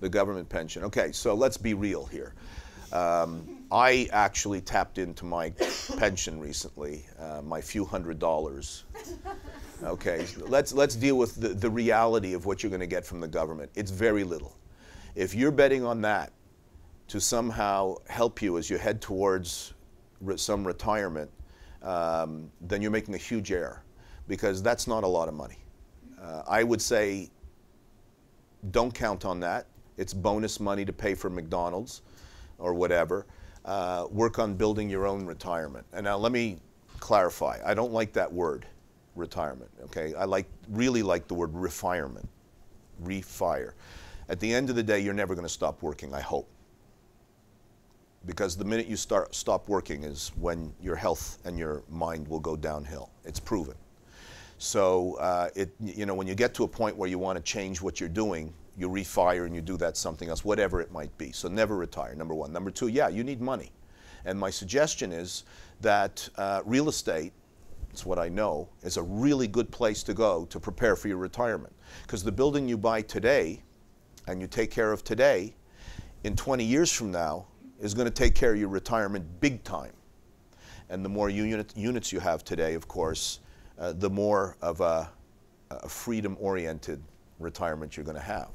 The government pension. Okay, so let's be real here. Um, I actually tapped into my pension recently, uh, my few hundred dollars. Okay, let's, let's deal with the, the reality of what you're going to get from the government. It's very little. If you're betting on that to somehow help you as you head towards re some retirement, um, then you're making a huge error because that's not a lot of money. Uh, I would say don't count on that. It's bonus money to pay for McDonald's or whatever. Uh, work on building your own retirement. And now let me clarify. I don't like that word, retirement. Okay, I like really like the word refirement, refire. At the end of the day, you're never going to stop working. I hope. Because the minute you start stop working is when your health and your mind will go downhill. It's proven. So uh, it, you know, when you get to a point where you want to change what you're doing, you refire and you do that something else, whatever it might be. So never retire, number one. Number two, yeah, you need money. And my suggestion is that uh, real estate, it's what I know, is a really good place to go to prepare for your retirement. Because the building you buy today and you take care of today, in 20 years from now, is going to take care of your retirement big time. And the more unit, units you have today, of course, uh, the more of a, a freedom oriented retirement you're going to have.